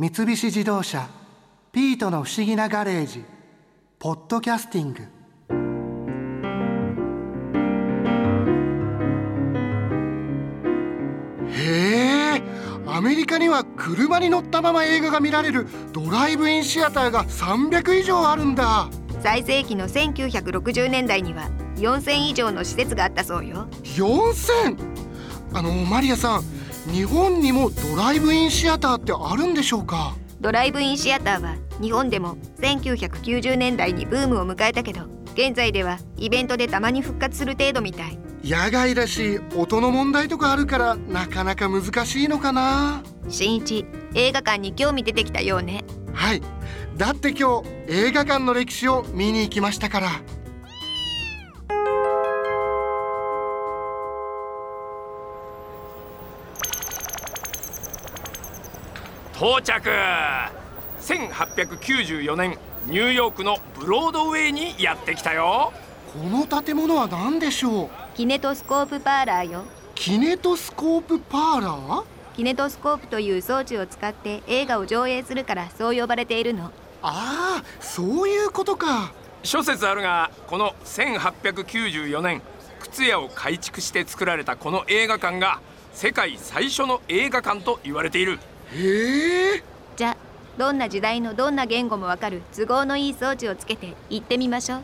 三菱自動車「ピートの不思議なガレージ」「ポッドキャスティング」へえアメリカには車に乗ったまま映画が見られるドライブインシアターが300以上あるんだ。最盛期の1960年代には4000以上の施設があったそうよ。4000! あのマリアさん日本にもドライブインシアターってあるんでしょうか？ドライブインシアターは日本でも1990年代にブームを迎えたけど現在ではイベントでたまに復活する程度みたい。野外だし音の問題とかあるからなかなか難しいのかな？新一映画館に興味出てきたようね。はい。だって今日映画館の歴史を見に行きましたから到着。1894年ニューヨークのブロードウェイにやってきたよ。この建物は何でしょう？キネトスコープパーラーよ。キネトスコープパーラー？キネトスコープという装置を使って映画を上映するからそう呼ばれているの。ああそういうことか。諸説あるがこの1894年靴屋を改築して作られたこの映画館が世界最初の映画館と言われているへえじゃどんな時代のどんな言語もわかる都合のいい装置をつけて行ってみましょう。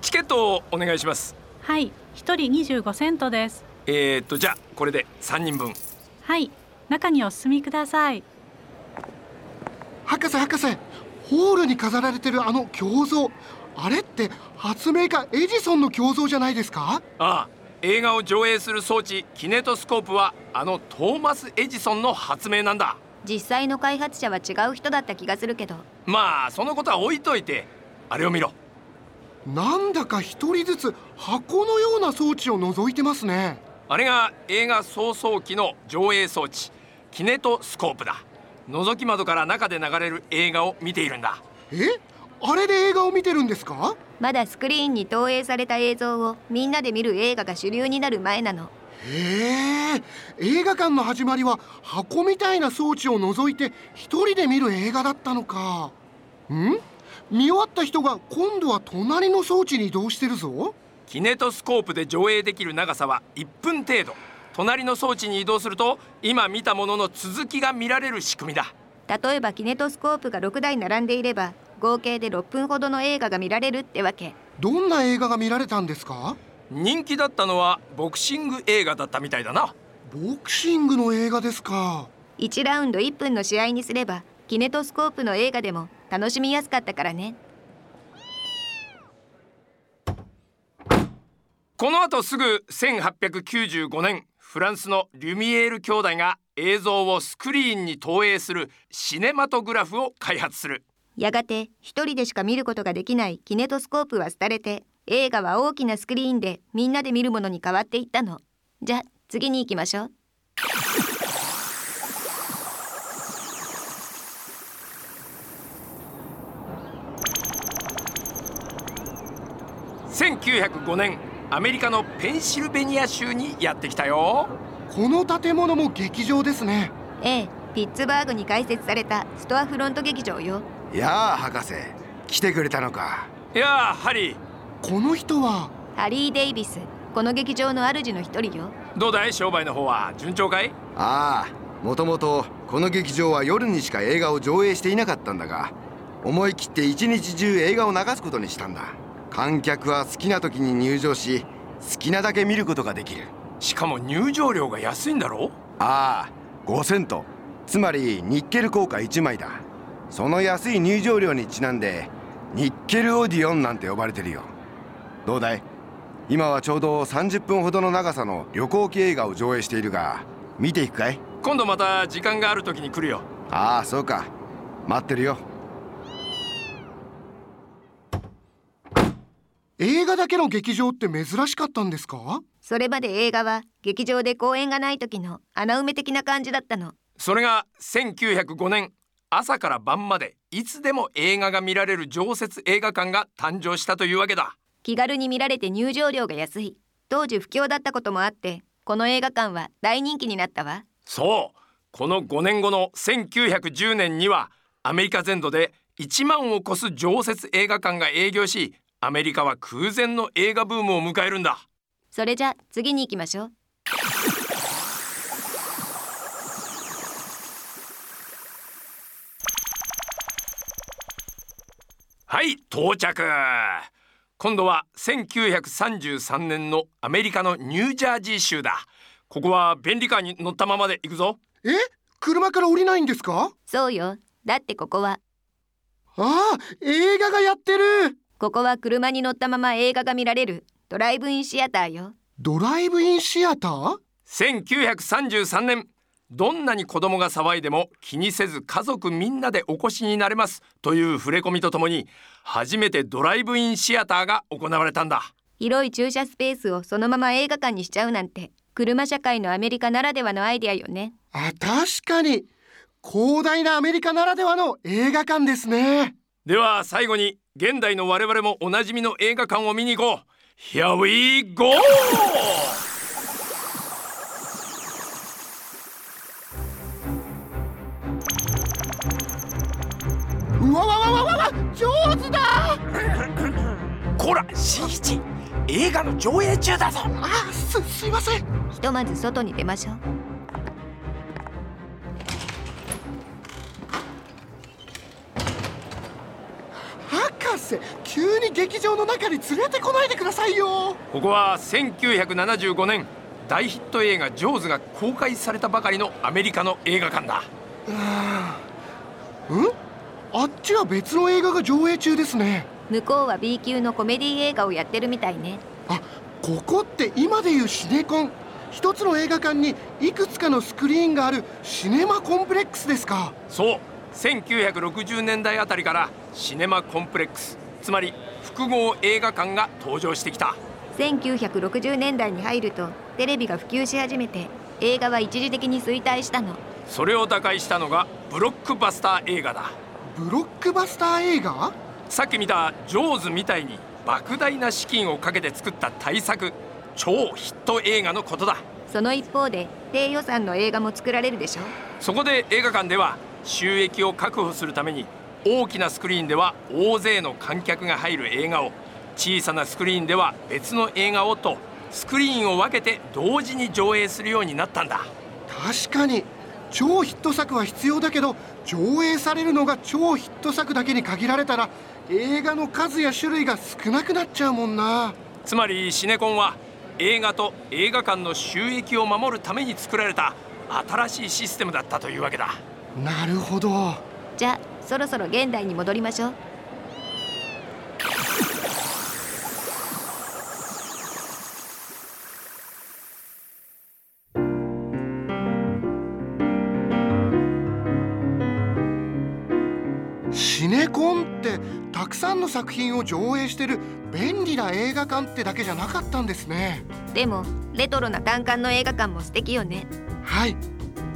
チケットをお願いします。はい、一人25セントです。えー、っとじゃあこれで3人分。はい、中にお進みください。博士博士。ホールに飾られてるあの胸像。あれって発明家エジソンの胸像じゃないですか？ああ映画を上映する装置キネトスコープはあのトーマス・エジソンの発明なんだ。実際の開発者は違う人だった気がするけど。まあそのことは置いといてあれを見ろ。なんだか一人ずつ箱のような装置を覗いてますね。あれが映画早々期の上映装置キネトスコープだ。覗き窓から中で流れる映画を見ているんだ。え？あれで映画を見てるんですか？まだスクリーンに投影された映像をみんなで見る映画が主流になる前なの。へえ映画館の始まりは箱みたいな装置を覗いて一人で見る映画だったのか。ん？見終わった人が今度は隣の装置に移動してるぞ。キネトスコープで上映できる長さは1分程度。隣の装置に移動すると今見たものの続きが見られる仕組みだ。例えばキネトスコープが6台並んでいれば合計で6分ほどの映画が見られるってわけ。どんな映画が見られたんですか？人気だったのはボクシング映画だったみたいだな。ボクシングの映画ですか？1ラウンド1分の試合にすればキネトスコープの映画でも楽しみやすかったからね。この後すぐ1895年フランスのリュミエール兄弟が映像をスクリーンに投影するシネマトグラフを開発するやがて一人でしか見ることができないキネトスコープは廃れて映画は大きなスクリーンでみんなで見るものに変わっていったの。じゃ次に行きましょう。1905年アメリカのペンシルベニア州にやってきたよ。この建物も劇場ですね。ええピッツバーグに開設されたストアフロント劇場よやあ博士来てくれたのか。いやあハリー。この人は？ハリー・デイビス。この劇場の主の一人よ。どうだい？商売の方は順調かい？ああもともとこの劇場は夜にしか映画を上映していなかったんだが思い切って一日中映画を流すことにしたんだ。観客は好きな時に入場し好きなだけ見ることができる。しかも入場料が安いんだろ？ああ5セント。つまりニッケル硬貨1枚だその安い入場料にちなんでニッケルオーディオンなんて呼ばれてるよ。どうだい？今はちょうど30分ほどの長さの旅行記映画を上映しているが見ていくかい？今度また時間がある時に来るよ。ああそうか。待ってるよ。映画だけの劇場って珍しかったんですか？それまで映画は劇場で公演がない時の穴埋め的な感じだったの。それが1905年朝から晩までいつでも映画が見られる常設映画館が誕生したというわけだ。気軽に見られて入場料が安い。当時不況だったこともあってこの映画館は大人気になったわ。そう。この5年後の1910年にはアメリカ全土で1万を超す常設映画館が営業しアメリカは空前の映画ブームを迎えるんだ。それじゃ次に行きましょうはい到着。今度は1933年のアメリカのニュージャージー州だ。ここは便利カーに乗ったままで行くぞ。え？車から降りないんですか？そうよ。だってここは。ああ映画がやってる。ここは車に乗ったまま映画が見られる。ドライブインシアターよ。ドライブインシアター？1933年どんなに子供が騒いでも気にせず家族みんなでお越しになれますという触れ込みとともに初めてドライブインシアターが行われたんだ。広い駐車スペースをそのまま映画館にしちゃうなんて車社会のアメリカならではのアイデアよね。あ確かに。広大なアメリカならではの映画館ですね。では最後に現代の我々もおなじみの映画館を見に行こう。Here we go! わわわわわわ上手だこら新一映画の上映中だぞあすすいませんひとまず外に出ましょう博士急に劇場の中に連れてこないでくださいよここは1975年大ヒット映画「ジョーズ」が公開されたばかりのアメリカの映画館だうんあっちは別の映画が上映中ですね。向こうは B 級のコメディ映画をやってるみたいね。あここって今でいうシネコン。一つの映画館にいくつかのスクリーンがあるシネマコンプレックスですか。そう。1960年代あたりからシネマコンプレックス。つまり複合映画館が登場してきた。1960年代に入るとテレビが普及し始めて映画は一時的に衰退したの。それを打開したのがブロックバスター映画だブロックバスター映画？さっき見た「ジョーズ」みたいに莫大な資金をかけて作った大作超ヒット映画のことだ。その一方で低予算の映画も作られるでしょ？そこで映画館では収益を確保するために大きなスクリーンでは大勢の観客が入る映画を小さなスクリーンでは別の映画をとスクリーンを分けて同時に上映するようになったんだ。確かに超ヒット作は必要だけど上映されるのが超ヒット作だけに限られたら映画の数や種類が少なくなっちゃうもんな。つまりシネコンは映画と映画館の収益を守るために作られた新しいシステムだったというわけだ。なるほど。じゃあそろそろ現代に戻りましょうシネコンってたくさんの作品を上映してる便利な映画館ってだけじゃなかったんですね。でもレトロな単館の映画館も素敵よね。はい。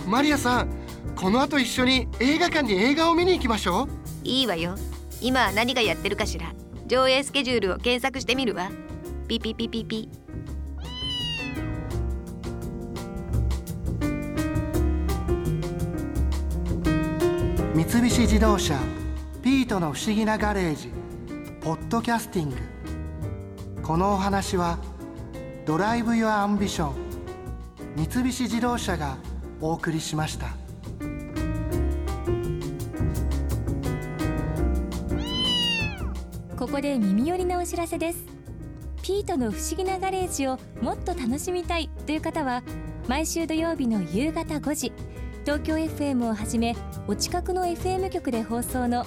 マリアさんこの後一緒に映画館に映画を見に行きましょう。いいわよ。今は何がやってるかしら。上映スケジュールを検索してみるわ。ピピピピピ。三菱自動車ピートの不思議なガレージポッドキャスティング。このお話は Drive your Ambition 三菱自動車がお送りしました。ここで耳寄りなお知らせです。ピートの不思議なガレージをもっと楽しみたいという方は毎週土曜日の夕方5時東京 FM をはじめお近くの FM 局で放送の